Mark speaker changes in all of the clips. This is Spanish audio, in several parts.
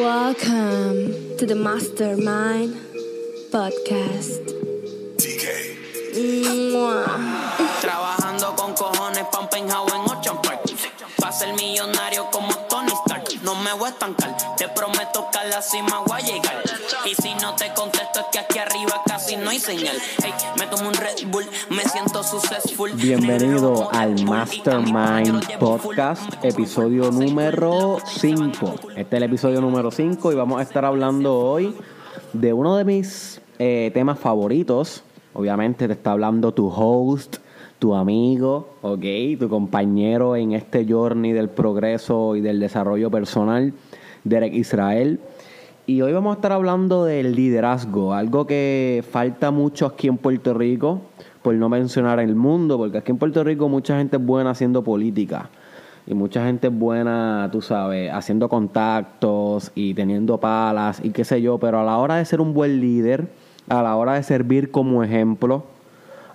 Speaker 1: Welcome to the Mastermind Podcast.
Speaker 2: Trabajando con cojones un penthouse en Ocean Park Pa' ser millonario como Tony Stark. No me voy a estancar Te prometo que a la cima voy a llegar Y si no te contesto es que aquí arriba casi no hay señal Hey, me tomo un Red Bull Me siento successful
Speaker 3: Bienvenido al Mastermind Podcast, episodio número 5. Este es el episodio número 5 y vamos a estar hablando hoy de uno de mis eh, temas favoritos. Obviamente te está hablando tu host, tu amigo, ok, tu compañero en este journey del progreso y del desarrollo personal, Derek Israel. Y hoy vamos a estar hablando del liderazgo, algo que falta mucho aquí en Puerto Rico, por no mencionar el mundo, porque aquí en Puerto Rico mucha gente es buena haciendo política. Y mucha gente es buena, tú sabes, haciendo contactos y teniendo palas y qué sé yo, pero a la hora de ser un buen líder, a la hora de servir como ejemplo,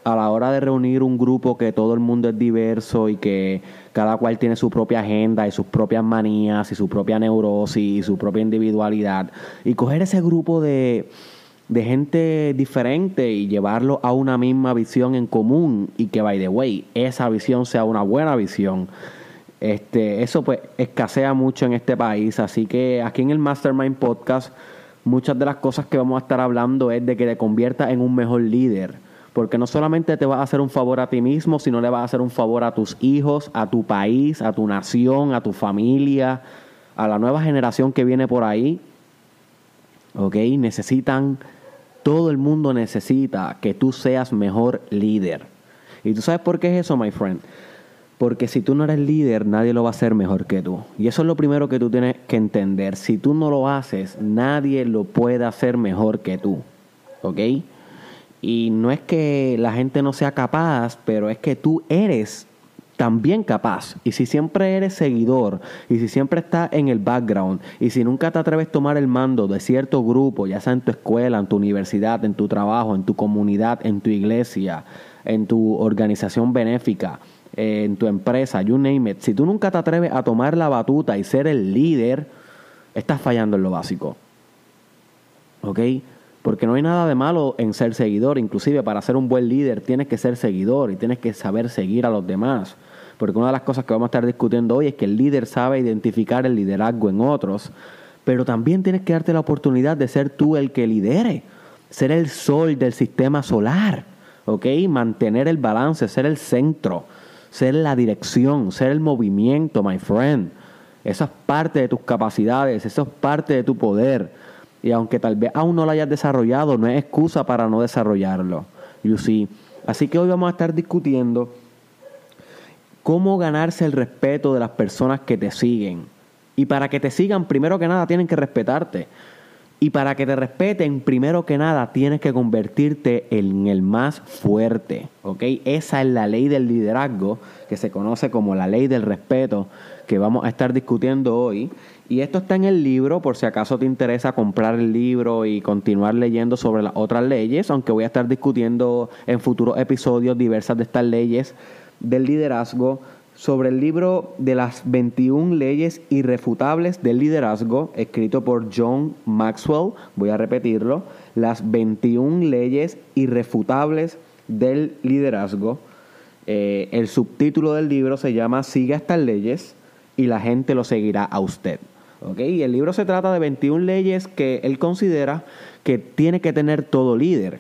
Speaker 3: a la hora de reunir un grupo que todo el mundo es diverso y que cada cual tiene su propia agenda y sus propias manías y su propia neurosis y su propia individualidad, y coger ese grupo de, de gente diferente y llevarlo a una misma visión en común y que, by the way, esa visión sea una buena visión. Este, eso pues escasea mucho en este país, así que aquí en el Mastermind Podcast muchas de las cosas que vamos a estar hablando es de que te conviertas en un mejor líder, porque no solamente te vas a hacer un favor a ti mismo, sino le vas a hacer un favor a tus hijos, a tu país, a tu nación, a tu familia, a la nueva generación que viene por ahí. ¿Ok? Necesitan, todo el mundo necesita que tú seas mejor líder. ¿Y tú sabes por qué es eso, my friend? Porque si tú no eres líder, nadie lo va a hacer mejor que tú. Y eso es lo primero que tú tienes que entender. Si tú no lo haces, nadie lo puede hacer mejor que tú. ¿Ok? Y no es que la gente no sea capaz, pero es que tú eres también capaz. Y si siempre eres seguidor, y si siempre estás en el background, y si nunca te atreves a tomar el mando de cierto grupo, ya sea en tu escuela, en tu universidad, en tu trabajo, en tu comunidad, en tu iglesia, en tu organización benéfica, eh, en tu empresa, you name it, si tú nunca te atreves a tomar la batuta y ser el líder, estás fallando en lo básico. ¿Ok? Porque no hay nada de malo en ser seguidor. Inclusive para ser un buen líder tienes que ser seguidor y tienes que saber seguir a los demás. Porque una de las cosas que vamos a estar discutiendo hoy es que el líder sabe identificar el liderazgo en otros. Pero también tienes que darte la oportunidad de ser tú el que lidere. Ser el sol del sistema solar. ¿Ok? Mantener el balance, ser el centro. Ser la dirección, ser el movimiento, my friend. Eso es parte de tus capacidades, eso es parte de tu poder. Y aunque tal vez aún no lo hayas desarrollado, no es excusa para no desarrollarlo. You see. Así que hoy vamos a estar discutiendo cómo ganarse el respeto de las personas que te siguen. Y para que te sigan, primero que nada, tienen que respetarte. Y para que te respeten, primero que nada, tienes que convertirte en el más fuerte. ¿Ok? Esa es la ley del liderazgo, que se conoce como la ley del respeto, que vamos a estar discutiendo hoy. Y esto está en el libro, por si acaso te interesa comprar el libro y continuar leyendo sobre las otras leyes, aunque voy a estar discutiendo en futuros episodios diversas de estas leyes del liderazgo sobre el libro de las 21 leyes irrefutables del liderazgo, escrito por John Maxwell. Voy a repetirlo. Las 21 leyes irrefutables del liderazgo. Eh, el subtítulo del libro se llama Siga estas leyes y la gente lo seguirá a usted. ¿Okay? Y el libro se trata de 21 leyes que él considera que tiene que tener todo líder.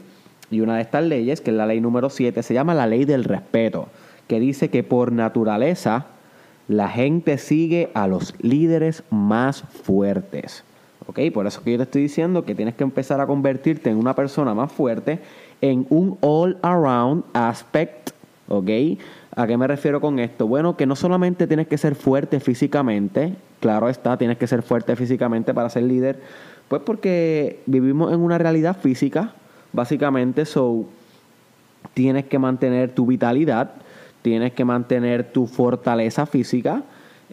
Speaker 3: Y una de estas leyes, que es la ley número 7, se llama la ley del respeto que dice que por naturaleza la gente sigue a los líderes más fuertes. ¿Ok? Por eso que yo te estoy diciendo que tienes que empezar a convertirte en una persona más fuerte, en un all-around aspect. ¿Ok? ¿A qué me refiero con esto? Bueno, que no solamente tienes que ser fuerte físicamente, claro está, tienes que ser fuerte físicamente para ser líder, pues porque vivimos en una realidad física, básicamente, so tienes que mantener tu vitalidad, tienes que mantener tu fortaleza física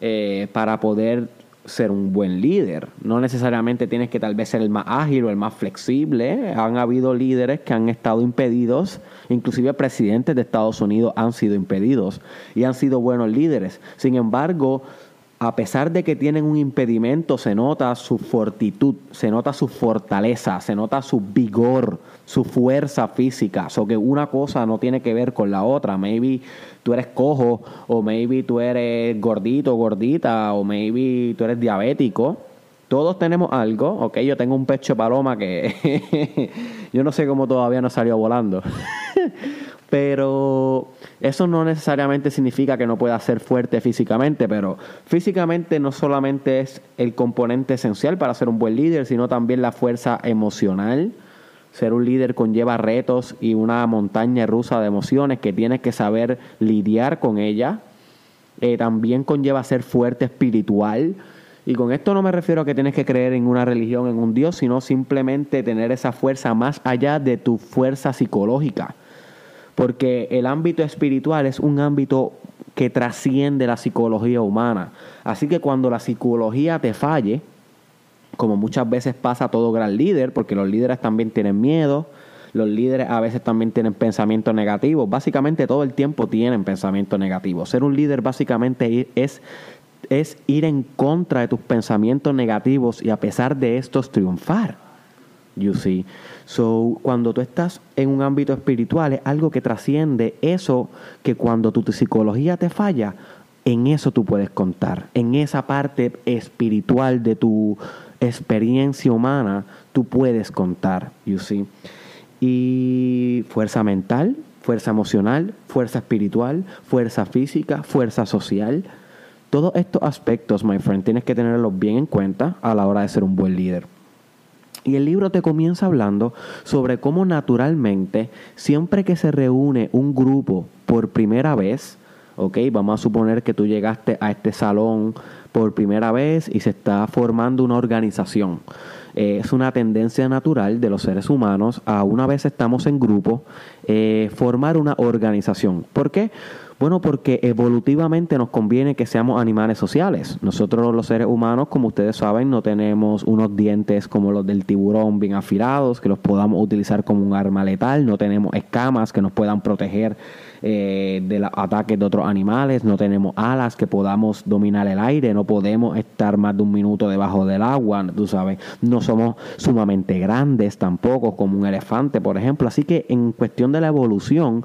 Speaker 3: eh, para poder ser un buen líder. No necesariamente tienes que tal vez ser el más ágil o el más flexible. Han habido líderes que han estado impedidos, inclusive presidentes de Estados Unidos han sido impedidos y han sido buenos líderes. Sin embargo, a pesar de que tienen un impedimento, se nota su fortitud, se nota su fortaleza, se nota su vigor, su fuerza física. O que una cosa no tiene que ver con la otra. Maybe tú eres cojo, o maybe tú eres gordito, gordita, o maybe tú eres diabético. Todos tenemos algo, ok, yo tengo un pecho paloma que yo no sé cómo todavía no salió volando. Pero eso no necesariamente significa que no pueda ser fuerte físicamente, pero físicamente no solamente es el componente esencial para ser un buen líder, sino también la fuerza emocional. Ser un líder conlleva retos y una montaña rusa de emociones que tienes que saber lidiar con ella. Eh, también conlleva ser fuerte espiritual. Y con esto no me refiero a que tienes que creer en una religión, en un Dios, sino simplemente tener esa fuerza más allá de tu fuerza psicológica porque el ámbito espiritual es un ámbito que trasciende la psicología humana. Así que cuando la psicología te falle, como muchas veces pasa a todo gran líder, porque los líderes también tienen miedo, los líderes a veces también tienen pensamientos negativos, básicamente todo el tiempo tienen pensamientos negativos. Ser un líder básicamente es, es ir en contra de tus pensamientos negativos y a pesar de estos triunfar. You see. So, cuando tú estás en un ámbito espiritual, es algo que trasciende eso que cuando tu psicología te falla, en eso tú puedes contar. En esa parte espiritual de tu experiencia humana, tú puedes contar, you see. Y fuerza mental, fuerza emocional, fuerza espiritual, fuerza física, fuerza social. Todos estos aspectos, my friend, tienes que tenerlos bien en cuenta a la hora de ser un buen líder. Y el libro te comienza hablando sobre cómo naturalmente, siempre que se reúne un grupo por primera vez, ok, vamos a suponer que tú llegaste a este salón por primera vez y se está formando una organización. Eh, es una tendencia natural de los seres humanos a una vez estamos en grupo, eh, formar una organización. ¿Por qué? Bueno, porque evolutivamente nos conviene que seamos animales sociales. Nosotros los seres humanos, como ustedes saben, no tenemos unos dientes como los del tiburón bien afilados, que los podamos utilizar como un arma letal, no tenemos escamas que nos puedan proteger eh, de los ataques de otros animales, no tenemos alas que podamos dominar el aire, no podemos estar más de un minuto debajo del agua, tú sabes, no somos sumamente grandes tampoco como un elefante, por ejemplo. Así que en cuestión de la evolución,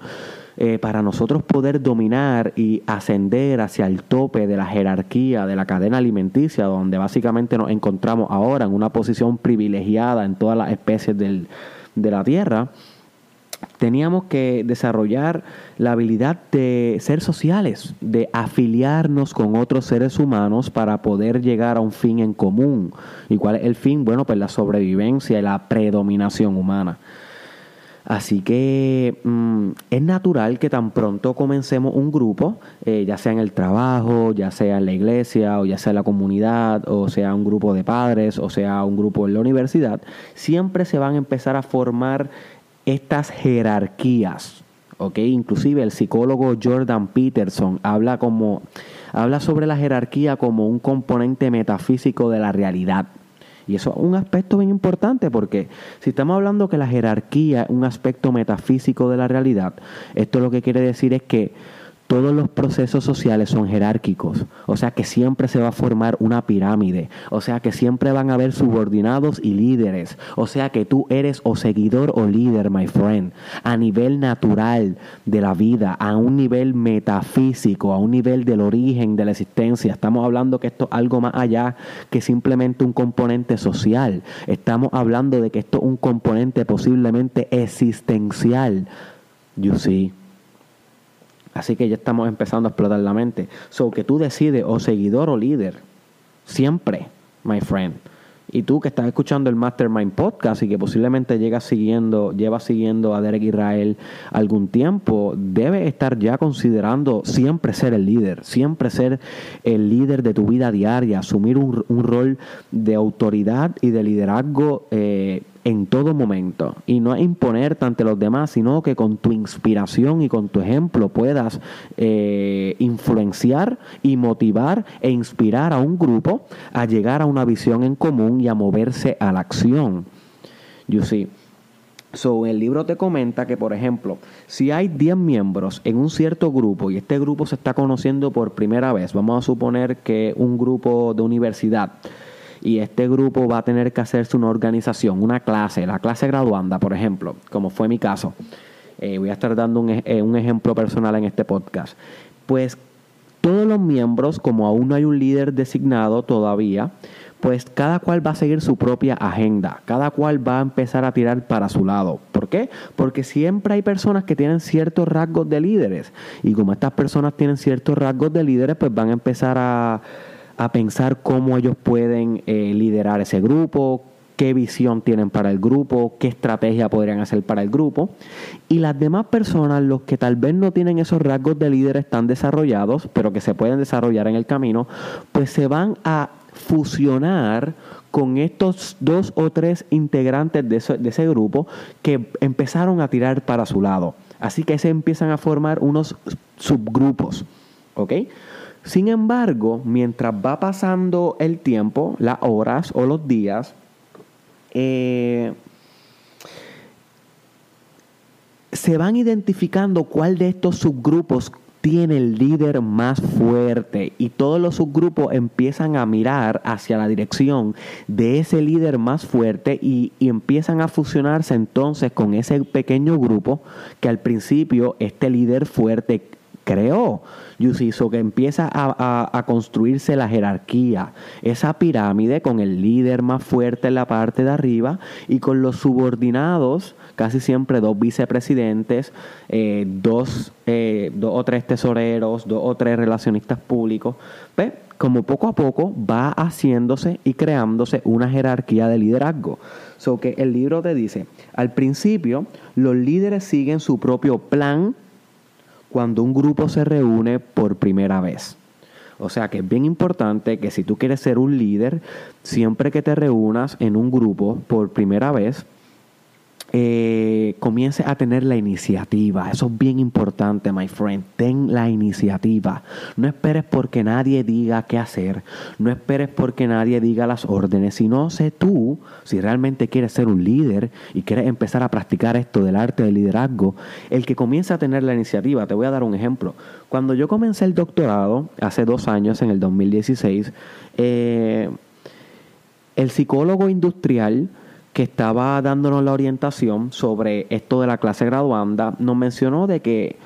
Speaker 3: eh, para nosotros poder dominar y ascender hacia el tope de la jerarquía de la cadena alimenticia, donde básicamente nos encontramos ahora en una posición privilegiada en todas las especies del, de la Tierra, teníamos que desarrollar la habilidad de ser sociales, de afiliarnos con otros seres humanos para poder llegar a un fin en común. ¿Y cuál es el fin? Bueno, pues la sobrevivencia y la predominación humana. Así que mm, es natural que tan pronto comencemos un grupo, eh, ya sea en el trabajo, ya sea en la iglesia, o ya sea en la comunidad, o sea un grupo de padres, o sea un grupo en la universidad, siempre se van a empezar a formar estas jerarquías. Inclusive el psicólogo Jordan Peterson habla como habla sobre la jerarquía como un componente metafísico de la realidad. Y eso es un aspecto bien importante porque si estamos hablando que la jerarquía es un aspecto metafísico de la realidad, esto lo que quiere decir es que todos los procesos sociales son jerárquicos, o sea que siempre se va a formar una pirámide, o sea que siempre van a haber subordinados y líderes, o sea que tú eres o seguidor o líder, my friend, a nivel natural de la vida, a un nivel metafísico, a un nivel del origen de la existencia. Estamos hablando que esto es algo más allá que simplemente un componente social, estamos hablando de que esto es un componente posiblemente existencial. You see. Así que ya estamos empezando a explotar la mente. So que tú decides o seguidor o líder. Siempre, my friend. Y tú que estás escuchando el Mastermind Podcast y que posiblemente llegas siguiendo, llevas siguiendo a Derek Israel algún tiempo, debes estar ya considerando siempre ser el líder, siempre ser el líder de tu vida diaria, asumir un, un rol de autoridad y de liderazgo eh, en todo momento y no imponerte ante los demás, sino que con tu inspiración y con tu ejemplo puedas eh, influenciar y motivar e inspirar a un grupo a llegar a una visión en común y a moverse a la acción. You see. So, el libro te comenta que, por ejemplo, si hay 10 miembros en un cierto grupo y este grupo se está conociendo por primera vez, vamos a suponer que un grupo de universidad y este grupo va a tener que hacerse una organización, una clase, la clase graduanda, por ejemplo, como fue mi caso. Eh, voy a estar dando un, eh, un ejemplo personal en este podcast. Pues todos los miembros, como aún no hay un líder designado todavía, pues cada cual va a seguir su propia agenda, cada cual va a empezar a tirar para su lado. ¿Por qué? Porque siempre hay personas que tienen ciertos rasgos de líderes y como estas personas tienen ciertos rasgos de líderes, pues van a empezar a, pensar cómo ellos pueden eh, liderar ese grupo, qué visión tienen para el grupo, qué estrategia podrían hacer para el grupo. Y las demás personas, los que tal vez no tienen esos rasgos de líderes tan desarrollados, pero que se pueden desarrollar en el camino, pues se van a fusionar con estos dos o tres integrantes de ese, grupo que empezaron a tirar para su lado. Así que se empiezan a formar unos subgrupos. ¿Ok? Sin embargo, mientras va pasando el tiempo, las horas o los días, eh, se van identificando cuál de estos subgrupos tiene el líder más fuerte. Y todos los subgrupos empiezan a mirar hacia la dirección de ese líder más fuerte y, empiezan a fusionarse entonces con ese pequeño grupo que al principio este líder fuerte creó. Yusiso, que empieza a, construirse la jerarquía, esa pirámide con el líder más fuerte en la parte de arriba y con los subordinados, casi siempre dos vicepresidentes, eh, dos, eh, dos o tres tesoreros, dos o tres relacionistas públicos. ¿Ve? Como poco a poco va haciéndose y creándose una jerarquía de liderazgo. So que el libro te dice, al principio los líderes siguen su propio plan cuando un grupo se reúne por primera vez. O sea que es bien importante que si tú quieres ser un líder, siempre que te reúnas en un grupo por primera vez, eh, comience a tener la iniciativa. Eso es bien importante, my friend. Ten la iniciativa. No esperes porque nadie diga qué hacer. No esperes porque nadie diga las órdenes. Sino sé tú, si realmente quieres ser un líder y quieres empezar a practicar esto del arte del liderazgo, el que comience a tener la iniciativa. Te voy a dar un ejemplo. Cuando yo comencé el doctorado, hace dos años, en el 2016, eh, el psicólogo industrial estaba dándonos la orientación sobre esto de la clase graduanda, nos mencionó de que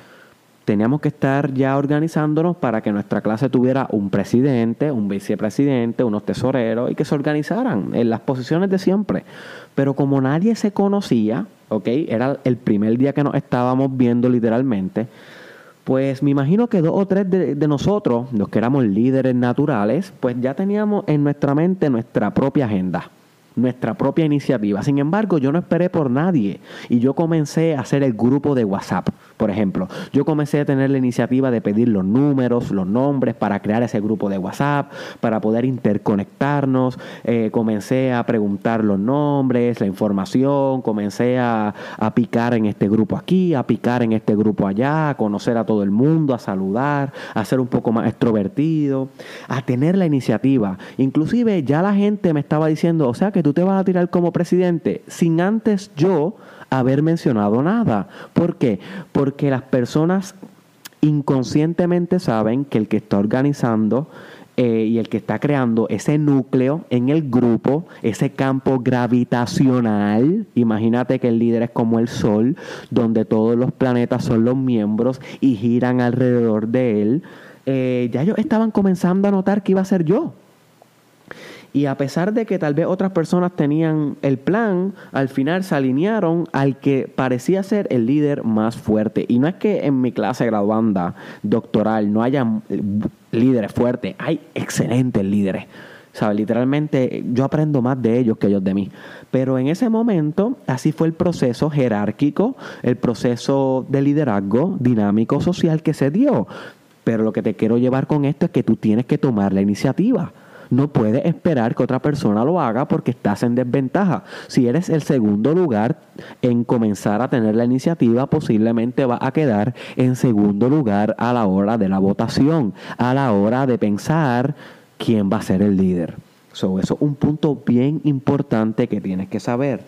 Speaker 3: teníamos que estar ya organizándonos para que nuestra clase tuviera un presidente, un vicepresidente, unos tesoreros y que se organizaran en las posiciones de siempre. Pero como nadie se conocía, ¿ok? Era el primer día que nos estábamos viendo literalmente, pues me imagino que dos o tres de, nosotros, los que éramos líderes naturales, pues ya teníamos en nuestra mente nuestra propia agenda nuestra propia iniciativa. Sin embargo, yo no esperé por nadie y yo comencé a hacer el grupo de WhatsApp, por ejemplo. Yo comencé a tener la iniciativa de pedir los números, los nombres para crear ese grupo de WhatsApp, para poder interconectarnos. Eh, comencé a preguntar los nombres, la información, comencé a, a picar en este grupo aquí, a picar en este grupo allá, a conocer a todo el mundo, a saludar, a ser un poco más extrovertido, a tener la iniciativa. Inclusive ya la gente me estaba diciendo, o sea que tú te vas a tirar como presidente sin antes yo haber mencionado nada. ¿Por qué? Porque las personas inconscientemente saben que el que está organizando eh, y el que está creando ese núcleo en el grupo, ese campo gravitacional, imagínate que el líder es como el Sol, donde todos los planetas son los miembros y giran alrededor de él, eh, ya ellos estaban comenzando a notar que iba a ser yo. Y a pesar de que tal vez otras personas tenían el plan, al final se alinearon al que parecía ser el líder más fuerte. Y no es que en mi clase graduanda doctoral no haya líderes fuertes, hay excelentes líderes. ¿Sabes? Literalmente yo aprendo más de ellos que ellos de mí. Pero en ese momento, así fue el proceso jerárquico, el proceso de liderazgo dinámico social que se dio. Pero lo que te quiero llevar con esto es que tú tienes que tomar la iniciativa. No puedes esperar que otra persona lo haga porque estás en desventaja. Si eres el segundo lugar en comenzar a tener la iniciativa, posiblemente va a quedar en segundo lugar a la hora de la votación, a la hora de pensar quién va a ser el líder. eso es un punto bien importante que tienes que saber.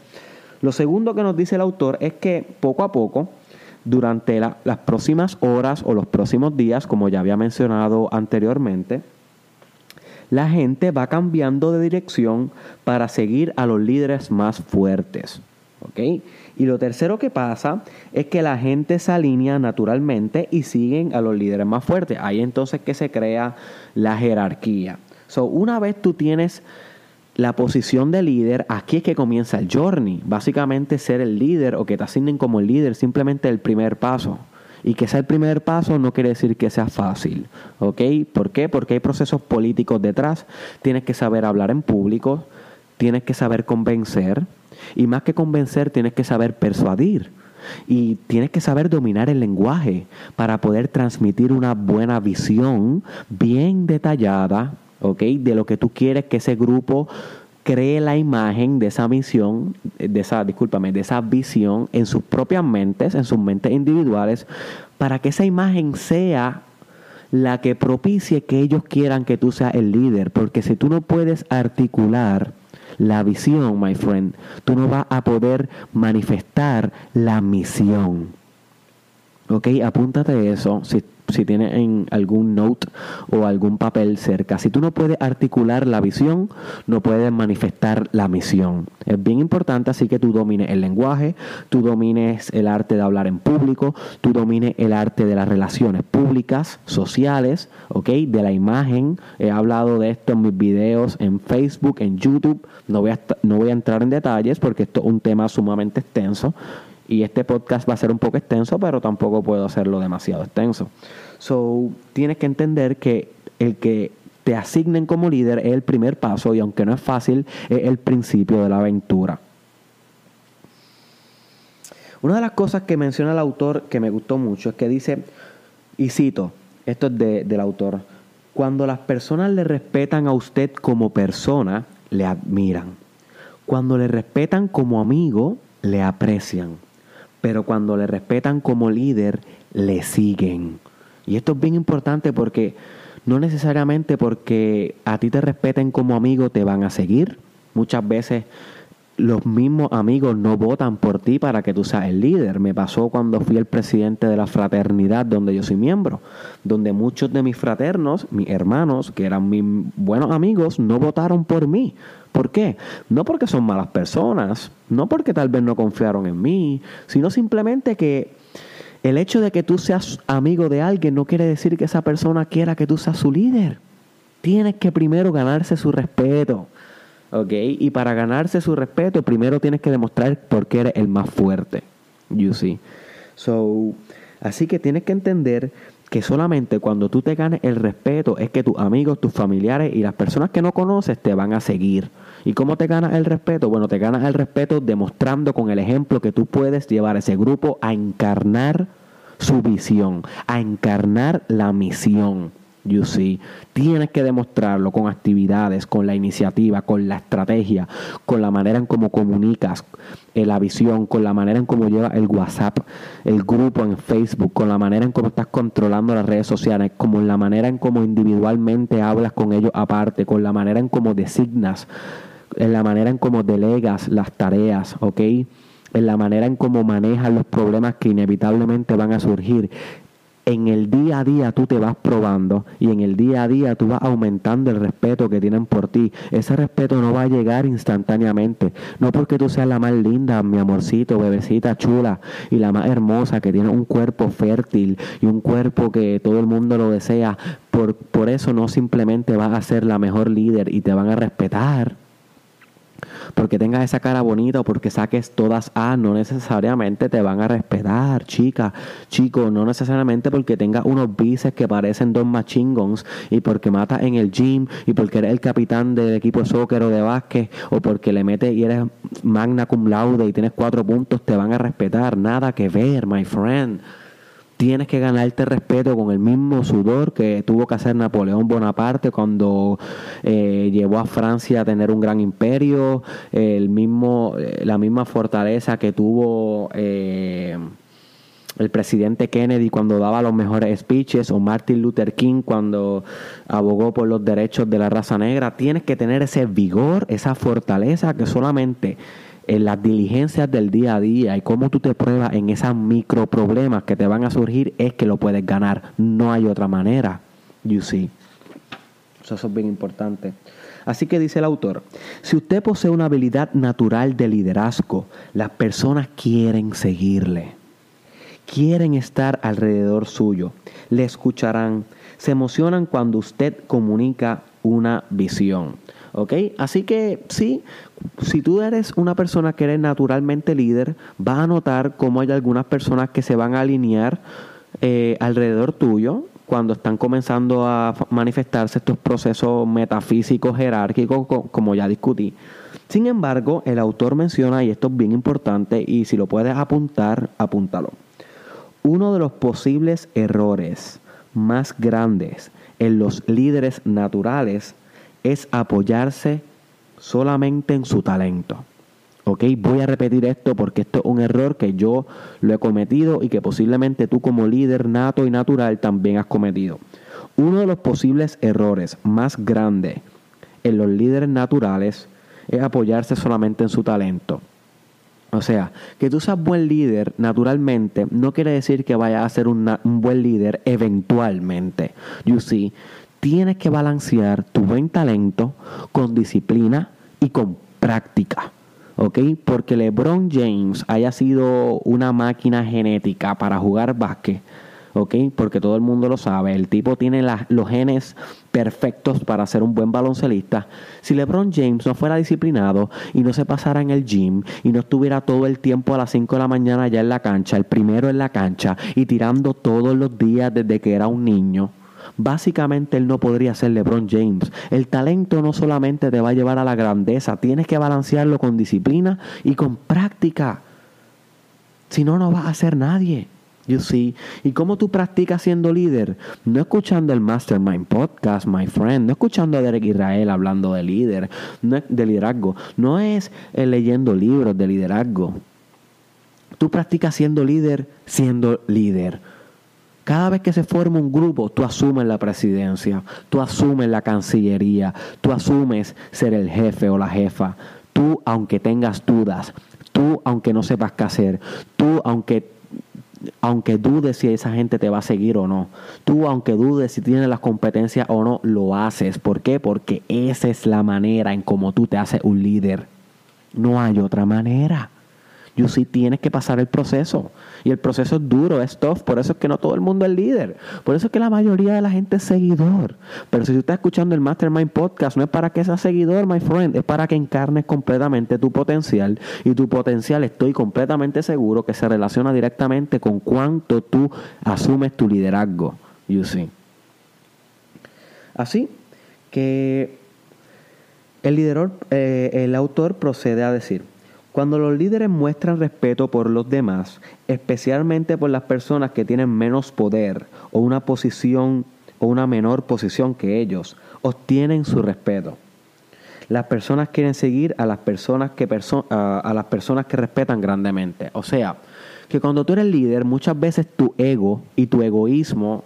Speaker 3: Lo segundo que nos dice el autor es que poco a poco, durante las próximas horas o los próximos días, como ya había mencionado anteriormente, la gente va cambiando de dirección para seguir a los líderes más fuertes. Y lo tercero que pasa es que la gente se alinea naturalmente y siguen a los líderes más fuertes. Ahí entonces que se crea la jerarquía. So, una vez tú tienes la posición de líder, aquí es que comienza el journey. Básicamente ser el líder o que te asignen como el líder, simplemente el primer paso. Y que sea el primer paso no quiere decir que sea fácil. ¿Ok? ¿Por qué? Porque hay procesos políticos detrás. Tienes que saber hablar en público, tienes que saber convencer. Y más que convencer, tienes que saber persuadir. Y tienes que saber dominar el lenguaje para poder transmitir una buena visión bien detallada ¿ok? De lo que tú quieres que ese grupo cree la imagen de esa misión, de esa, discúlpame, de esa visión en sus propias mentes, en sus mentes individuales, para que esa imagen sea la que propicie que ellos quieran que tú seas el líder. Porque si tú no puedes articular la visión, my friend, tú no vas a poder manifestar la misión. Ok, apúntate eso. Si tienes en algún note o algún papel cerca. Si tú no puedes articular la visión, no puedes manifestar la misión. Es bien importante así que tú domines el lenguaje, tú domines el arte de hablar en público, tú domines el arte de las relaciones públicas, sociales, ¿ok? De la imagen. He hablado de esto en mis videos en Facebook, en YouTube. No voy a, no voy a entrar en detalles porque esto es un tema sumamente extenso. Y este podcast va a ser un poco extenso, pero tampoco puedo hacerlo demasiado extenso. So, tienes que entender que el que te asignen como líder es el primer paso y aunque no es fácil, es el principio de la aventura. Una de las cosas que menciona el autor que me gustó mucho es que dice, y cito, esto es del autor, cuando las personas le respetan a usted como persona, le admiran. Cuando le respetan como amigo, le aprecian pero cuando le respetan como líder, le siguen. Y esto es bien importante porque no necesariamente porque a ti te respeten como amigo te van a seguir. Muchas veces los mismos amigos no votan por ti para que tú seas el líder. Me pasó cuando fui el presidente de la fraternidad donde yo soy miembro, donde muchos de mis fraternos, mis hermanos, que eran mis buenos amigos, no votaron por mí. ¿Por qué? No porque son malas personas, no porque tal vez no confiaron en mí, sino simplemente que el hecho de que tú seas amigo de alguien no quiere decir que esa persona quiera que tú seas su líder. Tienes que primero ganarse su respeto. ¿Ok? Y para ganarse su respeto, primero tienes que demostrar por qué eres el más fuerte. You see. So, así que tienes que entender que solamente cuando tú te ganes el respeto es que tus amigos, tus familiares y las personas que no conoces te van a seguir. ¿Y cómo te ganas el respeto? Bueno, te ganas el respeto demostrando con el ejemplo que tú puedes llevar a ese grupo a encarnar su visión, a encarnar la misión see. Tienes que demostrarlo con actividades, con la iniciativa, con la estrategia, con la manera en cómo comunicas, eh, la visión, con la manera en cómo llevas el WhatsApp, el grupo en Facebook, con la manera en cómo estás controlando las redes sociales, como la manera en cómo individualmente hablas con ellos aparte, con la manera en cómo designas, en la manera en cómo delegas las tareas, ¿ok? en la manera en cómo manejas los problemas que inevitablemente van a surgir en el día a día tú te vas probando y en el día a día tú vas aumentando el respeto que tienen por ti. Ese respeto no va a llegar instantáneamente. No porque tú seas la más linda, mi amorcito, bebecita chula y la más hermosa, que tiene un cuerpo fértil y un cuerpo que todo el mundo lo desea. Por, por eso no simplemente vas a ser la mejor líder y te van a respetar porque tengas esa cara bonita o porque saques todas A, no necesariamente te van a respetar, chica, chico, no necesariamente porque tengas unos bíceps que parecen dos machingons y porque matas en el gym y porque eres el capitán del equipo de soccer o de básquet o porque le metes y eres magna cum laude y tienes cuatro puntos, te van a respetar, nada que ver, my friend tienes que ganarte respeto con el mismo sudor que tuvo que hacer Napoleón Bonaparte cuando eh, llevó a Francia a tener un gran imperio, el mismo, la misma fortaleza que tuvo eh, el presidente Kennedy cuando daba los mejores speeches o Martin Luther King cuando abogó por los derechos de la raza negra. Tienes que tener ese vigor, esa fortaleza que solamente en las diligencias del día a día y cómo tú te pruebas en esos micro problemas que te van a surgir es que lo puedes ganar. No hay otra manera. You see. Eso es bien importante. Así que dice el autor, si usted posee una habilidad natural de liderazgo, las personas quieren seguirle. Quieren estar alrededor suyo. Le escucharán. Se emocionan cuando usted comunica una visión. ¿Ok? Así que sí, si tú eres una persona que eres naturalmente líder, vas a notar cómo hay algunas personas que se van a alinear eh, alrededor tuyo cuando están comenzando a manifestarse estos procesos metafísicos jerárquicos, como ya discutí. Sin embargo, el autor menciona, y esto es bien importante, y si lo puedes apuntar, apúntalo. Uno de los posibles errores más grandes en los líderes naturales es apoyarse solamente en su talento. ¿Ok? Voy a repetir esto porque esto es un error que yo lo he cometido y que posiblemente tú como líder nato y natural también has cometido. Uno de los posibles errores más grandes en los líderes naturales es apoyarse solamente en su talento. O sea, que tú seas buen líder naturalmente no quiere decir que vayas a ser un buen líder eventualmente. You see, tienes que balancear tu buen talento con disciplina y con práctica. ¿ok? Porque LeBron James haya sido una máquina genética para jugar básquet, ¿ok? Porque todo el mundo lo sabe, el tipo tiene los genes perfectos para ser un buen baloncelista. Si LeBron James no fuera disciplinado y no se pasara en el gym y no estuviera todo el tiempo a las 5 de la mañana allá en la cancha, el primero en la cancha y tirando todos los días desde que era un niño, Básicamente él no podría ser LeBron James. El talento no solamente te va a llevar a la grandeza, tienes que balancearlo con disciplina y con práctica. Si no, no vas a ser nadie. You see. ¿Y cómo tú practicas siendo líder? No escuchando el Mastermind Podcast, my friend. No escuchando a Derek Israel hablando de líder, de liderazgo. No es eh, leyendo libros de liderazgo. Tú practicas siendo líder, siendo líder. Cada vez que se forma un grupo, tú asumes la presidencia, tú asumes la cancillería, tú asumes ser el jefe o la jefa. Tú, aunque tengas dudas, tú, aunque no sepas qué hacer, tú, aunque aunque dudes si esa gente te va a seguir o no. Tú, aunque dudes si tienes las competencias o no, lo haces. ¿Por qué? Porque esa es la manera en cómo tú te haces un líder. No hay otra manera. You sí tienes que pasar el proceso. Y el proceso es duro, es tough. Por eso es que no todo el mundo es líder. Por eso es que la mayoría de la gente es seguidor. Pero si tú estás escuchando el Mastermind Podcast, no es para que seas seguidor, my friend. Es para que encarnes completamente tu potencial. Y tu potencial, estoy completamente seguro que se relaciona directamente con cuánto tú asumes tu liderazgo. You see. Así que el, eh, el autor procede a decir. Cuando los líderes muestran respeto por los demás, especialmente por las personas que tienen menos poder o una posición o una menor posición que ellos, obtienen su respeto. Las personas quieren seguir a las personas que, a, las personas que respetan grandemente. O sea, que cuando tú eres líder, muchas veces tu ego y tu egoísmo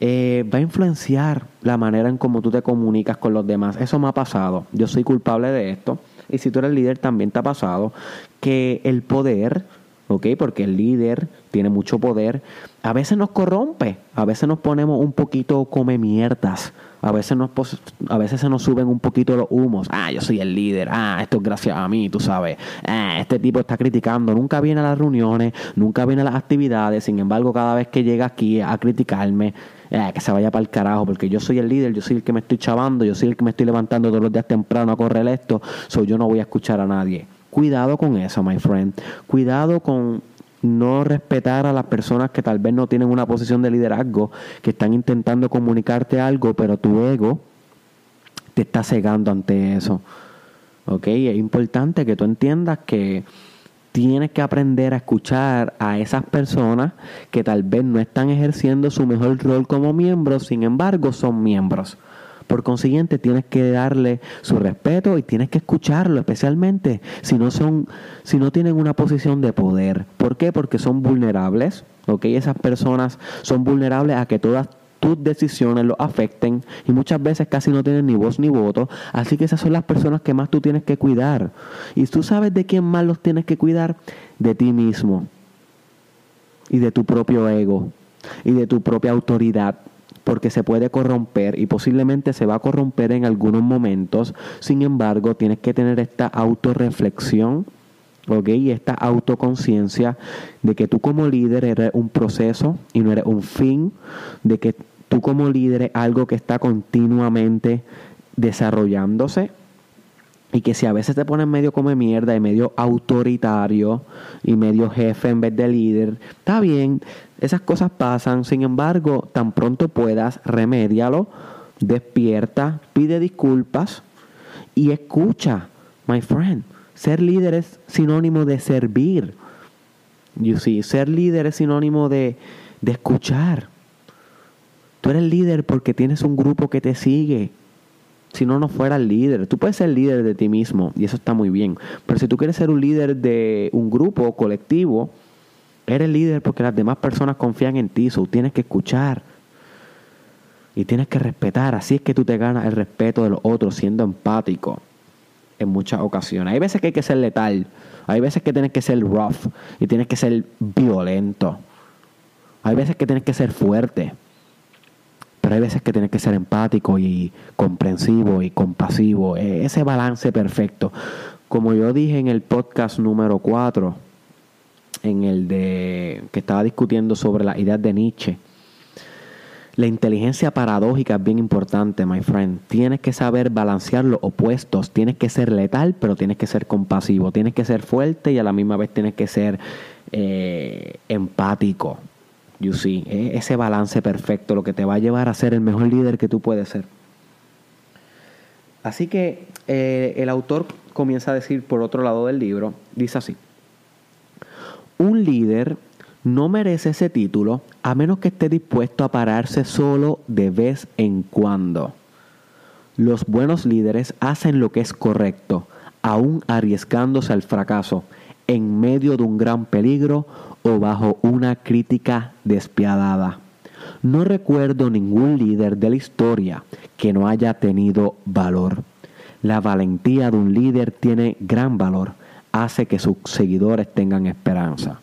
Speaker 3: eh, va a influenciar la manera en cómo tú te comunicas con los demás. Eso me ha pasado. Yo soy culpable de esto y si tú eres líder también te ha pasado que el poder, ¿ok? Porque el líder tiene mucho poder, a veces nos corrompe, a veces nos ponemos un poquito come mierdas, a veces, nos, a veces se nos suben un poquito los humos. Ah, yo soy el líder. Ah, esto es gracias a mí, tú sabes. Ah, este tipo está criticando. Nunca viene a las reuniones, nunca viene a las actividades. Sin embargo, cada vez que llega aquí a criticarme, eh, que se vaya para el carajo, porque yo soy el líder, yo soy el que me estoy chavando, yo soy el que me estoy levantando todos los días temprano a correr esto, so yo no voy a escuchar a nadie. Cuidado con eso, my friend. Cuidado con no respetar a las personas que tal vez no tienen una posición de liderazgo, que están intentando comunicarte algo, pero tu ego te está cegando ante eso. ¿Ok? Es importante que tú entiendas que tienes que aprender a escuchar a esas personas que tal vez no están ejerciendo su mejor rol como miembros, sin embargo son miembros. Por consiguiente, tienes que darle su respeto y tienes que escucharlo, especialmente si no son, si no tienen una posición de poder. ¿Por qué? Porque son vulnerables. ¿ok? Esas personas son vulnerables a que todas tus decisiones los afecten y muchas veces casi no tienen ni voz ni voto. Así que esas son las personas que más tú tienes que cuidar. Y tú sabes de quién más los tienes que cuidar, de ti mismo y de tu propio ego y de tu propia autoridad porque se puede corromper y posiblemente se va a corromper en algunos momentos. Sin embargo, tienes que tener esta autorreflexión ¿ok? Y esta autoconciencia de que tú como líder eres un proceso y no eres un fin, de que tú como líder es algo que está continuamente desarrollándose y que si a veces te pones medio como mierda y medio autoritario y medio jefe en vez de líder, está bien, esas cosas pasan, sin embargo, tan pronto puedas, remédialo, despierta, pide disculpas y escucha, my friend. Ser líder es sinónimo de servir. You see, ser líder es sinónimo de, de escuchar. Tú eres líder porque tienes un grupo que te sigue, si no, no fueras líder. Tú puedes ser líder de ti mismo y eso está muy bien. Pero si tú quieres ser un líder de un grupo colectivo, eres líder porque las demás personas confían en ti. So, tienes que escuchar y tienes que respetar. Así es que tú te ganas el respeto de los otros siendo empático en muchas ocasiones. Hay veces que hay que ser letal. Hay veces que tienes que ser rough y tienes que ser violento. Hay veces que tienes que ser fuerte. Pero hay veces que tienes que ser empático y comprensivo y compasivo. E, ese balance perfecto. Como yo dije en el podcast número 4, en el de que estaba discutiendo sobre las ideas de Nietzsche. La inteligencia paradójica es bien importante, my friend. Tienes que saber balancear los opuestos. Tienes que ser letal, pero tienes que ser compasivo. Tienes que ser fuerte y a la misma vez tienes que ser eh, empático. You see, ese balance perfecto lo que te va a llevar a ser el mejor líder que tú puedes ser. Así que eh, el autor comienza a decir por otro lado del libro, dice así, un líder no merece ese título a menos que esté dispuesto a pararse solo de vez en cuando. Los buenos líderes hacen lo que es correcto, aún arriesgándose al fracaso, en medio de un gran peligro o bajo una crítica despiadada. No recuerdo ningún líder de la historia que no haya tenido valor. La valentía de un líder tiene gran valor, hace que sus seguidores tengan esperanza.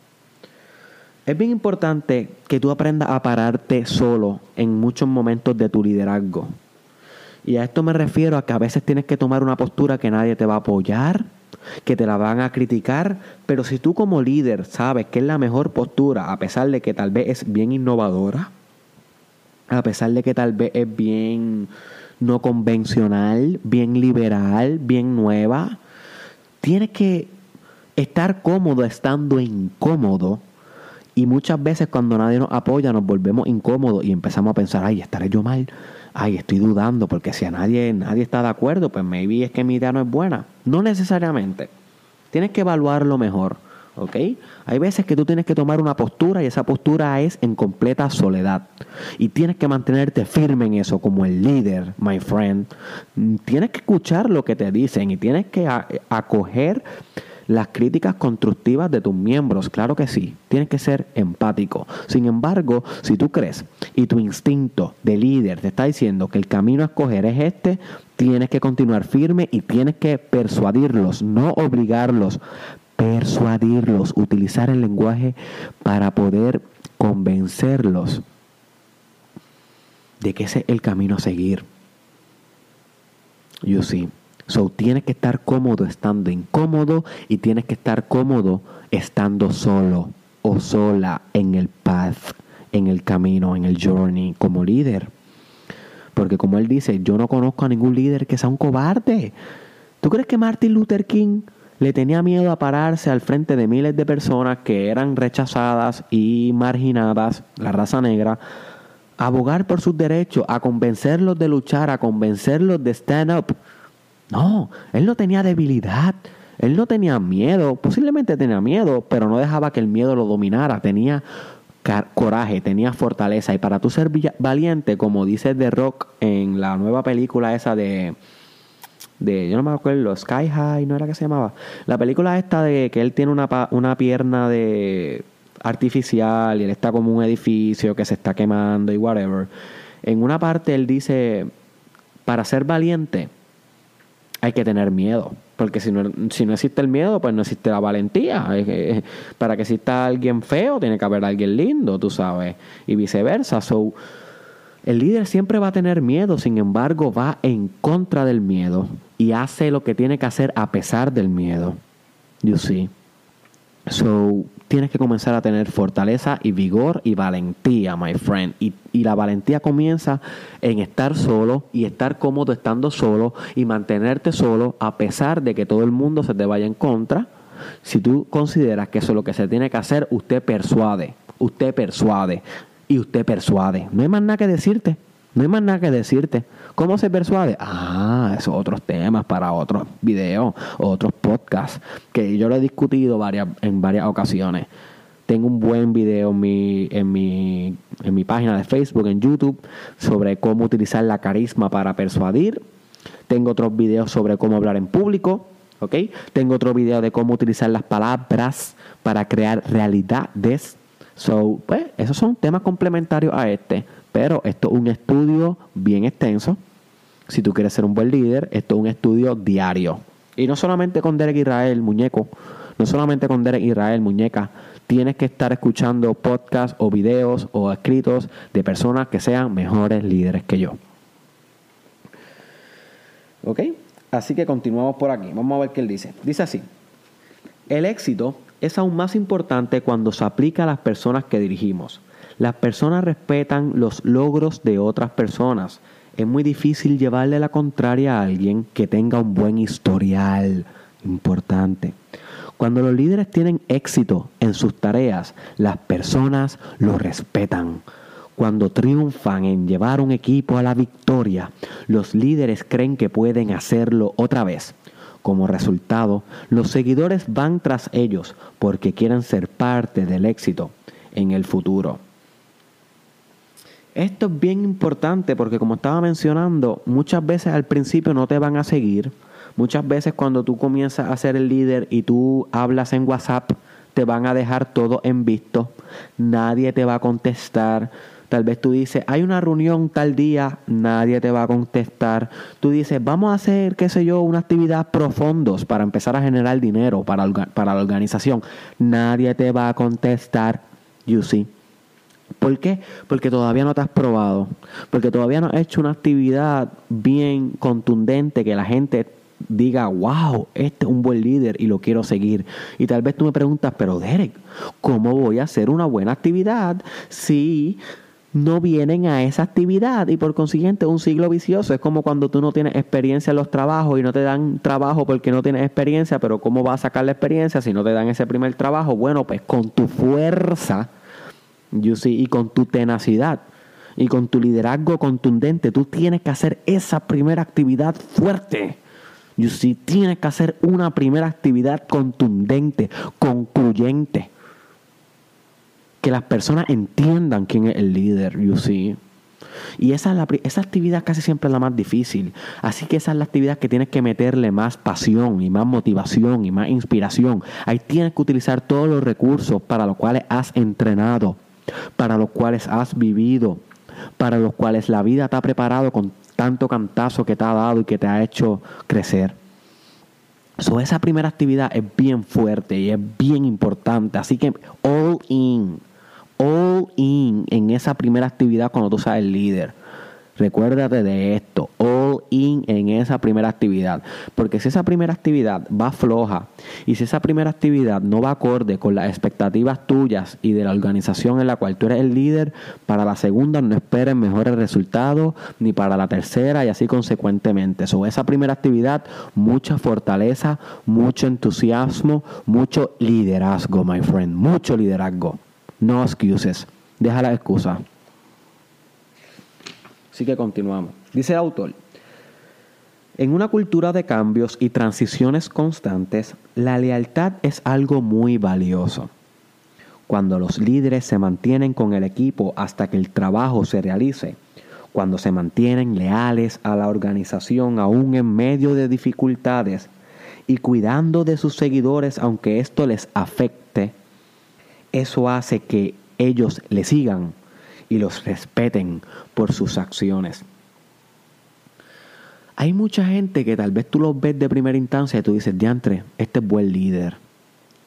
Speaker 3: Es bien importante que tú aprendas a pararte solo en muchos momentos de tu liderazgo. Y a esto me refiero a que a veces tienes que tomar una postura que nadie te va a apoyar, que te la van a criticar, pero si tú como líder sabes que es la mejor postura, a pesar de que tal vez es bien innovadora, a pesar de que tal vez es bien no convencional, bien liberal, bien nueva, tienes que estar cómodo estando incómodo. Y muchas veces cuando nadie nos apoya nos volvemos incómodos y empezamos a pensar, ay, estaré yo mal, ay, estoy dudando, porque si a nadie, nadie está de acuerdo, pues maybe es que mi idea no es buena. No necesariamente. Tienes que evaluarlo mejor. ¿ok? Hay veces que tú tienes que tomar una postura y esa postura es en completa soledad. Y tienes que mantenerte firme en eso como el líder, my friend. Tienes que escuchar lo que te dicen y tienes que acoger las críticas constructivas de tus miembros, claro que sí, tienes que ser empático. Sin embargo, si tú crees y tu instinto de líder te está diciendo que el camino a escoger es este, tienes que continuar firme y tienes que persuadirlos, no obligarlos, persuadirlos, utilizar el lenguaje para poder convencerlos de que ese es el camino a seguir. You see. So tienes que estar cómodo estando incómodo y tienes que estar cómodo estando solo o sola en el path, en el camino, en el journey como líder. Porque como él dice, yo no conozco a ningún líder que sea un cobarde. ¿Tú crees que Martin Luther King le tenía miedo a pararse al frente de miles de personas que eran rechazadas y marginadas, la raza negra, a abogar por sus derechos, a convencerlos de luchar, a convencerlos de stand up? No, él no tenía debilidad, él no tenía miedo, posiblemente tenía miedo, pero no dejaba que el miedo lo dominara, tenía coraje, tenía fortaleza. Y para tú ser valiente, como dice The Rock en la nueva película esa de, de yo no me acuerdo, Sky High, ¿no era que se llamaba? La película esta de que él tiene una, una pierna de artificial y él está como un edificio que se está quemando y whatever. En una parte él dice, para ser valiente hay que tener miedo. Porque si no, si no existe el miedo, pues no existe la valentía. Para que exista alguien feo, tiene que haber alguien lindo, tú sabes. Y viceversa. So, el líder siempre va a tener miedo, sin embargo, va en contra del miedo y hace lo que tiene que hacer a pesar del miedo. You see. So, tienes que comenzar a tener fortaleza y vigor y valentía, my friend. Y, y, la valentía comienza en estar solo y estar cómodo estando solo y mantenerte solo a pesar de que todo el mundo se te vaya en contra. Si tú consideras que eso es lo que se tiene que hacer, usted persuade. Usted persuade. Y usted persuade. No hay más nada que decirte. No hay más nada que decirte. ¿Cómo se persuade? Ah, esos otros temas para otros videos, otros podcasts, que yo lo he discutido varias, en varias ocasiones. Tengo un buen video en mi, en, mi, en mi página de Facebook, en YouTube, sobre cómo utilizar la carisma para persuadir. Tengo otros videos sobre cómo hablar en público. ¿ok? Tengo otro video de cómo utilizar las palabras para crear realidades. So, pues, esos son temas complementarios a este. Pero esto es un estudio bien extenso. Si tú quieres ser un buen líder, esto es un estudio diario. Y no solamente con Derek Israel, muñeco. No solamente con Derek Israel, muñeca. Tienes que estar escuchando podcasts o videos o escritos de personas que sean mejores líderes que yo. ¿Ok? Así que continuamos por aquí. Vamos a ver qué él dice. Dice así. El éxito es aún más importante cuando se aplica a las personas que dirigimos. Las personas respetan los logros de otras personas. Es muy difícil llevarle la contraria a alguien que tenga un buen historial. Importante. Cuando los líderes tienen éxito en sus tareas, las personas lo respetan. Cuando triunfan en llevar un equipo a la victoria, los líderes creen que pueden hacerlo otra vez. Como resultado, los seguidores van tras ellos porque quieren ser parte del éxito en el futuro. Esto es bien importante porque como estaba mencionando, muchas veces al principio no te van a seguir. Muchas veces cuando tú comienzas a ser el líder y tú hablas en WhatsApp, te van a dejar todo en visto. Nadie te va a contestar. Tal vez tú dices, hay una reunión tal día, nadie te va a contestar. Tú dices, vamos a hacer, qué sé yo, una actividad profundos para empezar a generar dinero para, para la organización. Nadie te va a contestar. You see. ¿Por qué? Porque todavía no te has probado, porque todavía no has hecho una actividad bien contundente que la gente diga, wow, este es un buen líder y lo quiero seguir. Y tal vez tú me preguntas, pero Derek, ¿cómo voy a hacer una buena actividad si no vienen a esa actividad y por consiguiente un ciclo vicioso. Es como cuando tú no tienes experiencia en los trabajos y no te dan trabajo porque no tienes experiencia, pero ¿cómo vas a sacar la experiencia si no te dan ese primer trabajo? Bueno, pues con tu fuerza You see, y con tu tenacidad y con tu liderazgo contundente, tú tienes que hacer esa primera actividad fuerte. You see, tienes que hacer una primera actividad contundente, concluyente. Que las personas entiendan quién es el líder, you see. Y esa, la, esa actividad casi siempre es la más difícil. Así que esa es la actividad que tienes que meterle más pasión y más motivación y más inspiración. Ahí tienes que utilizar todos los recursos para los cuales has entrenado para los cuales has vivido, para los cuales la vida te ha preparado con tanto cantazo que te ha dado y que te ha hecho crecer. So, esa primera actividad es bien fuerte y es bien importante. Así que all in, all in en esa primera actividad cuando tú seas el líder. Recuérdate de esto, all en esa primera actividad. Porque si esa primera actividad va floja y si esa primera actividad no va acorde con las expectativas tuyas y de la organización en la cual tú eres el líder, para la segunda no esperes mejores resultados, ni para la tercera y así consecuentemente. Sobre esa primera actividad, mucha fortaleza, mucho entusiasmo, mucho liderazgo, my friend, mucho liderazgo. No excuses, deja la excusa. Así que continuamos. Dice el autor, en una cultura de cambios y transiciones constantes, la lealtad es algo muy valioso. Cuando los líderes se mantienen con el equipo hasta que el trabajo se realice, cuando se mantienen leales a la organización aún en medio de dificultades y cuidando de sus seguidores aunque esto les afecte, eso hace que ellos le sigan y los respeten por sus acciones. Hay mucha gente que tal vez tú los ves de primera instancia y tú dices, diantre, este es buen líder.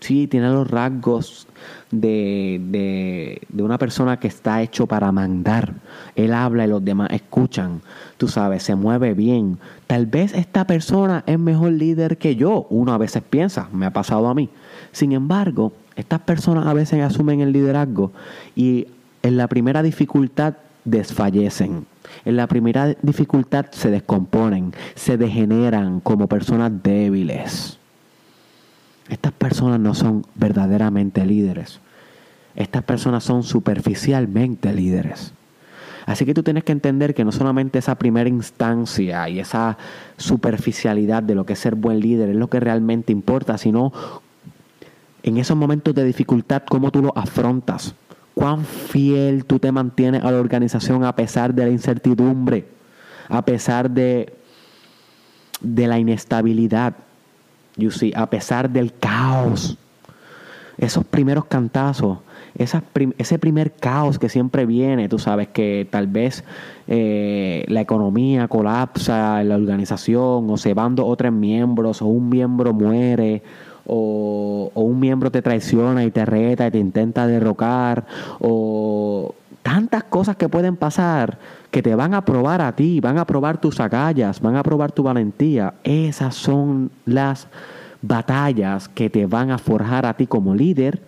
Speaker 3: Sí, tiene los rasgos de, de, una persona que está hecho para mandar. Él habla y los demás escuchan. Tú sabes, se mueve bien. Tal vez esta persona es mejor líder que yo. Uno a veces piensa, me ha pasado a mí. Sin embargo, estas personas a veces asumen el liderazgo y en la primera dificultad desfallecen. En la primera dificultad se descomponen, se degeneran como personas débiles. Estas personas no son verdaderamente líderes. Estas personas son superficialmente líderes. Así que tú tienes que entender que no solamente esa primera instancia y esa superficialidad de lo que es ser buen líder es lo que realmente importa, sino en esos momentos de dificultad, cómo tú lo afrontas, cuán fiel tú te mantienes a la organización a pesar de la incertidumbre, a pesar de, de la inestabilidad, you see, a pesar del caos. Esos primeros cantazos, ese primer caos que siempre viene, tú sabes que tal vez eh, la economía colapsa la organización o se van dos o tres miembros o un miembro muere o, un miembro te traiciona y te reta y te intenta derrocar, o tantas cosas que pueden pasar que te van a probar a ti, van a probar tus agallas, van a probar tu valentía. Esas son las batallas que te van a forjar a ti como líder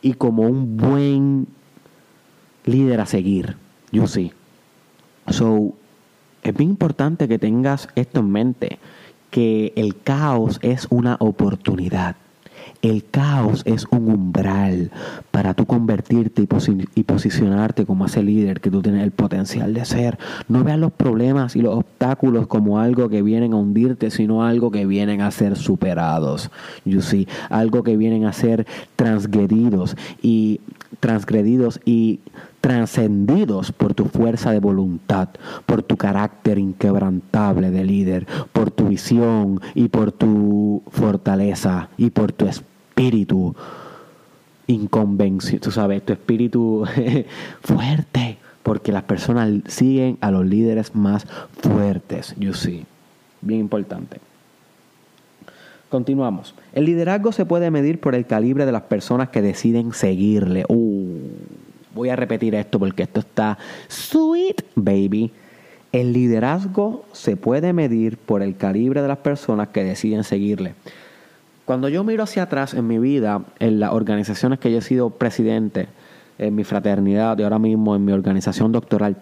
Speaker 3: y como un buen líder a seguir. You see. So, es bien importante que tengas esto en mente que el caos es una oportunidad. El caos es un umbral para tú convertirte y, posicionarte como ese líder que tú tienes el potencial de ser. No veas los problemas y los obstáculos como algo que vienen a hundirte, sino algo que vienen a ser superados. You see, algo que vienen a ser transgredidos y transgredidos y trascendidos por tu fuerza de voluntad, por tu carácter inquebrantable de líder, por tu visión y por tu fortaleza y por tu espíritu inconvencible, tú sabes, tu espíritu fuerte, porque las personas siguen a los líderes más fuertes, you see. Bien importante. Continuamos. El liderazgo se puede medir por el calibre de las personas que deciden seguirle. Uh, voy a repetir esto porque esto está sweet, baby. El liderazgo se puede medir por el calibre de las personas que deciden seguirle. Cuando yo miro hacia atrás en mi vida, en las organizaciones que yo he sido presidente, en mi fraternidad y ahora mismo en mi organización doctoral,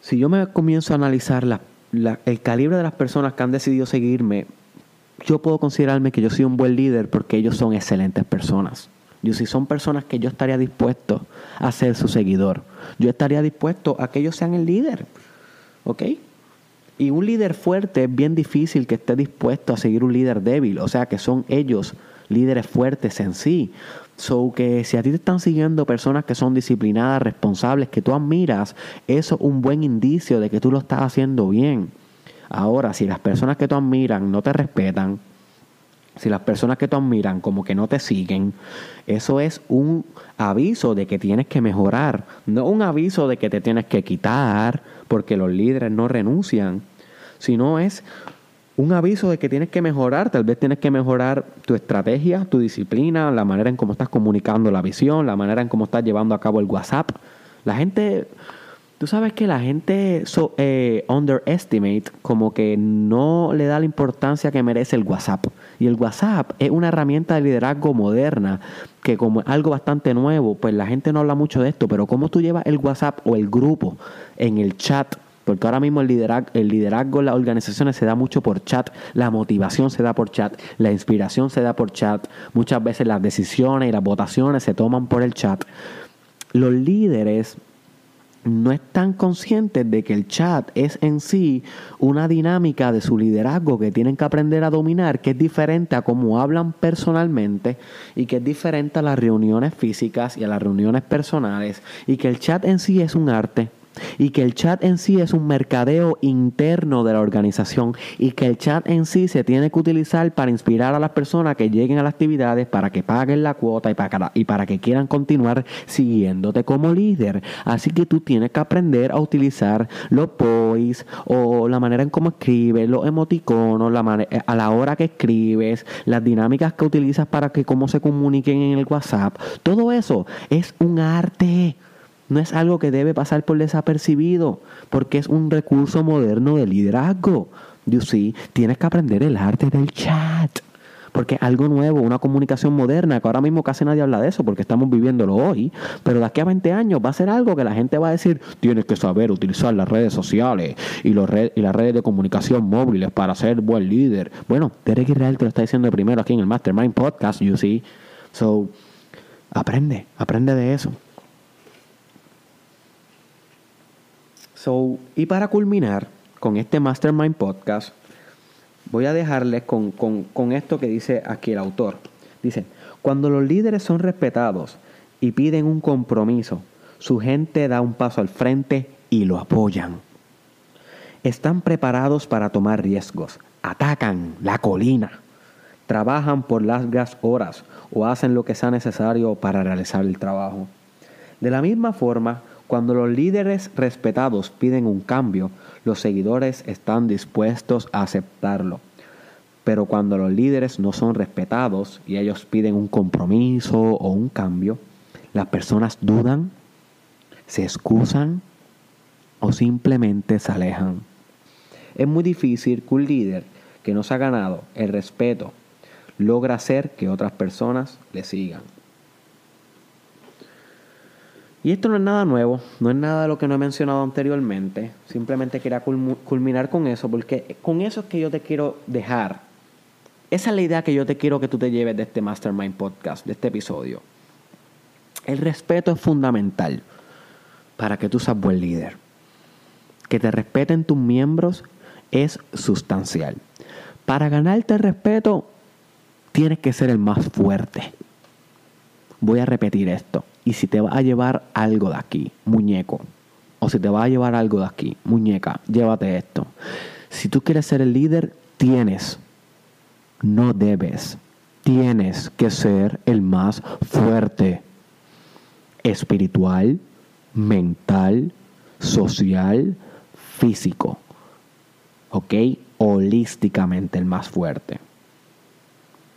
Speaker 3: si yo me comienzo a analizar el calibre de las personas que han decidido seguirme, yo puedo considerarme que yo soy un buen líder porque ellos son excelentes personas. Yo si son personas que yo estaría dispuesto a ser su seguidor. Yo estaría dispuesto a que ellos sean el líder. ¿Ok? Y un líder fuerte es bien difícil que esté dispuesto a seguir un líder débil. O sea, que son ellos líderes fuertes en sí. So que si a ti te están siguiendo personas que son disciplinadas, responsables, que tú admiras, eso es un buen indicio de que tú lo estás haciendo bien. Ahora, si las personas que tú admiran no te respetan, si las personas que tú admiran como que no te siguen, eso es un aviso de que tienes que mejorar, no un aviso de que te tienes que quitar, porque los líderes no renuncian, sino es un aviso de que tienes que mejorar, tal vez tienes que mejorar tu estrategia, tu disciplina, la manera en cómo estás comunicando la visión, la manera en cómo estás llevando a cabo el WhatsApp. La gente Tú sabes que la gente eh, underestimate, como que no le da la importancia que merece el WhatsApp. Y el WhatsApp es una herramienta de liderazgo moderna, que como es algo bastante nuevo, pues la gente no habla mucho de esto, pero cómo tú llevas el WhatsApp o el grupo en el chat porque ahora mismo el liderazgo, el liderazgo en las organizaciones se da mucho por chat, la motivación se da por chat, la inspiración se da por chat, muchas veces las decisiones y las votaciones se toman por el chat. Los líderes no están conscientes de que el chat es en sí una dinámica de su liderazgo que tienen que aprender a dominar, que es diferente a cómo hablan personalmente y que es diferente a las reuniones físicas y a las reuniones personales y que el chat en sí es un arte. Y que el chat en sí es un mercadeo interno de la organización y que el chat en sí se tiene que utilizar para inspirar a las personas que lleguen a las actividades, para que paguen la cuota y para, que quieran continuar siguiéndote como líder. Así que tú tienes que aprender a utilizar los poise o la manera en cómo escribes, los emoticonos, la a la hora que escribes, las dinámicas que utilizas para que cómo se comuniquen en el WhatsApp. Todo eso es un arte. No es algo que debe pasar por desapercibido, porque es un recurso moderno de liderazgo. You see, tienes que aprender el arte del chat. Porque es algo nuevo, una comunicación moderna, que ahora mismo casi nadie habla de eso porque estamos viviéndolo hoy, pero de aquí a 20 años va a ser algo que la gente va a decir, tienes que saber utilizar las redes sociales y, los y las redes de comunicación móviles para ser buen líder. Bueno, Derek Israel te lo está diciendo primero aquí en el Mastermind Podcast, you see. So, aprende, aprende de eso. So, y para culminar con este Mastermind Podcast, voy a dejarles con, con esto que dice aquí el autor. Dice, cuando los líderes son respetados y piden un compromiso, su gente da un paso al frente y lo apoyan. Están preparados para tomar riesgos, atacan la colina, trabajan por largas horas o hacen lo que sea necesario para realizar el trabajo. De la misma forma, cuando los líderes respetados piden un cambio, los seguidores están dispuestos a aceptarlo. Pero cuando los líderes no son respetados y ellos piden un compromiso o un cambio, las personas dudan, se excusan o simplemente se alejan. Es muy difícil que un líder que no se ha ganado el respeto logra hacer que otras personas le sigan. Y esto no es nada nuevo, no es nada de lo que no he mencionado anteriormente. Simplemente quería culminar con eso, porque con eso es que yo te quiero dejar. Esa es la idea que yo te quiero que tú te lleves de este Mastermind Podcast, de este episodio. El respeto es fundamental para que tú seas buen líder. Que te respeten tus miembros es sustancial. Para ganarte el respeto, tienes que ser el más fuerte. Voy a repetir esto y si te va a llevar algo de aquí, muñeco, o si te va a llevar algo de aquí, muñeca, llévate esto. Si tú quieres ser el líder, tienes, no debes, tienes que ser el más fuerte. Espiritual, mental, social, físico. ¿Ok? Holísticamente el más fuerte.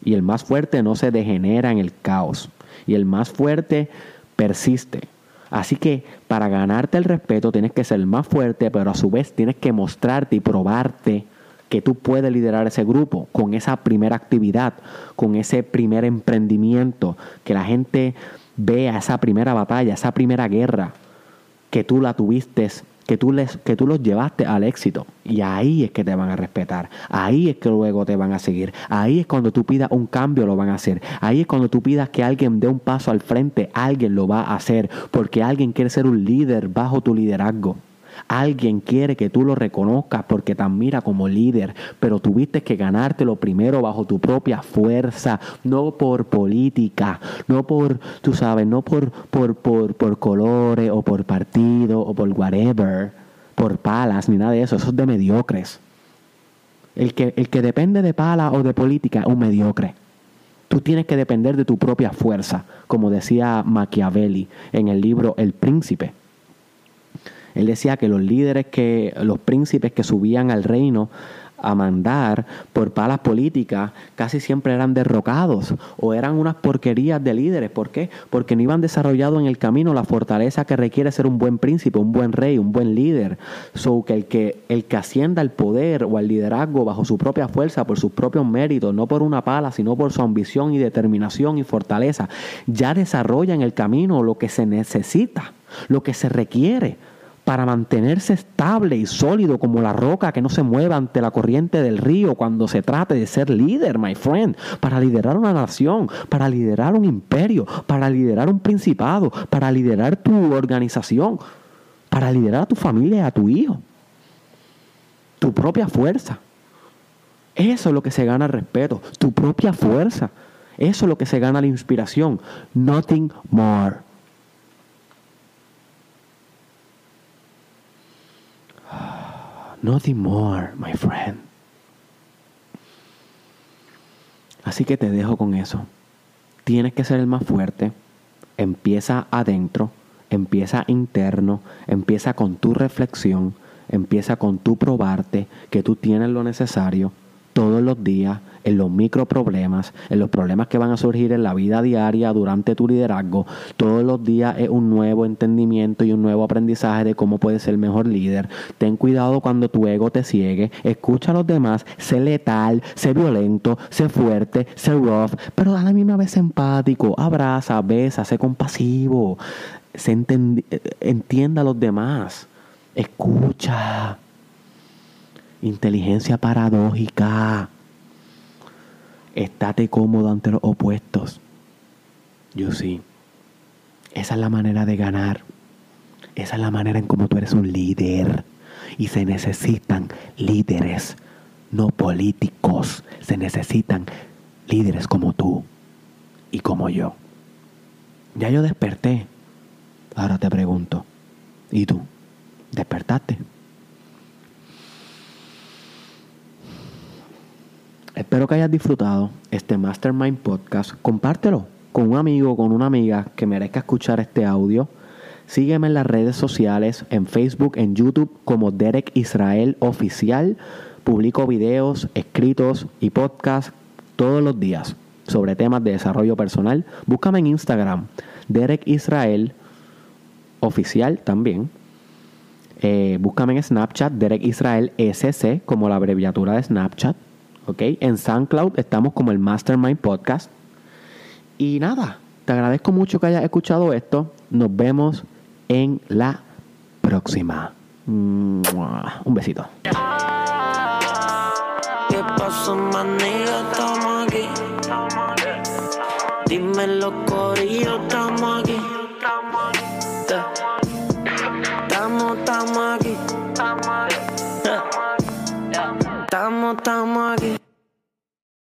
Speaker 3: Y el más fuerte no se degenera en el caos. Y el más fuerte persiste. Así que para ganarte el respeto tienes que ser más fuerte, pero a su vez tienes que mostrarte y probarte que tú puedes liderar ese grupo con esa primera actividad, con ese primer emprendimiento, que la gente vea esa primera batalla, esa primera guerra, que tú la tuviste que tú, les, que tú los llevaste al éxito. Y ahí es que te van a respetar. Ahí es que luego te van a seguir. Ahí es cuando tú pidas un cambio, lo van a hacer. Ahí es cuando tú pidas que alguien dé un paso al frente, alguien lo va a hacer. Porque alguien quiere ser un líder bajo tu liderazgo. Alguien quiere que tú lo reconozcas porque te admira como líder, pero tuviste que ganártelo primero bajo tu propia fuerza, no por política, no por, tú sabes, no por, por, por, por colores o por partido o por whatever, por palas ni nada de eso, eso es de mediocres. El que, el que depende de pala o de política es un mediocre. Tú tienes que depender de tu propia fuerza, como decía Machiavelli en el libro El Príncipe. Él decía que los líderes, que los príncipes que subían al reino a mandar por palas políticas casi siempre eran derrocados o eran unas porquerías de líderes. ¿Por qué? Porque no iban desarrollado en el camino la fortaleza que requiere ser un buen príncipe, un buen rey, un buen líder. So que el que, el que ascienda al poder o al liderazgo bajo su propia fuerza, por sus propios méritos, no por una pala, sino por su ambición y determinación y fortaleza, ya desarrolla en el camino lo que se necesita, lo que se requiere para mantenerse estable y sólido como la roca que no se mueva ante la corriente del río cuando se trate de ser líder, my friend, para liderar una nación, para liderar un imperio, para liderar un principado, para liderar tu organización, para liderar a tu familia y a tu hijo. Tu propia fuerza. Eso es lo que se gana el respeto, tu propia fuerza. Eso es lo que se gana la inspiración. Nothing more. Nothing more, my friend. Así que te dejo con eso. Tienes que ser el más fuerte. Empieza adentro, empieza interno, empieza con tu reflexión, empieza con tu probarte que tú tienes lo necesario todos los días en los micro problemas, en los problemas que van a surgir en la vida diaria durante tu liderazgo. Todos los días es un nuevo entendimiento y un nuevo aprendizaje de cómo puedes ser mejor líder. Ten cuidado cuando tu ego te ciegue. Escucha a los demás. Sé letal, sé violento, sé fuerte, sé rough, pero a la misma vez empático. Abraza, besa, sé compasivo. Se entienda a los demás. Escucha. Inteligencia paradójica. Estate cómodo ante los opuestos. Yo sí. Esa es la manera de ganar. Esa es la manera en cómo tú eres un líder. Y se necesitan líderes, no políticos. Se necesitan líderes como tú y como yo. Ya yo desperté. Ahora te pregunto, ¿y tú? ¿Despertaste? Espero que hayas disfrutado este Mastermind Podcast. Compártelo con un amigo, con una amiga que merezca escuchar este audio. Sígueme en las redes sociales, en Facebook, en YouTube como Derek Israel Oficial. Publico videos, escritos y podcasts todos los días sobre temas de desarrollo personal. Búscame en Instagram, Derek Israel Oficial también. Eh, búscame en Snapchat, Derek Israel SC, como la abreviatura de Snapchat. ¿Ok? En SoundCloud estamos como el Mastermind Podcast. Y nada, te agradezco mucho que hayas escuchado esto. Nos vemos en la próxima. Un besito.
Speaker 2: ¿Qué pasó, manilla? Estamos aquí. Dime los corillos, estamos aquí. Estamos, estamos aquí. Estamos, estamos